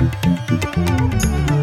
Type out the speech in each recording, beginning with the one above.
うん。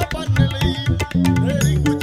तेरी कुछ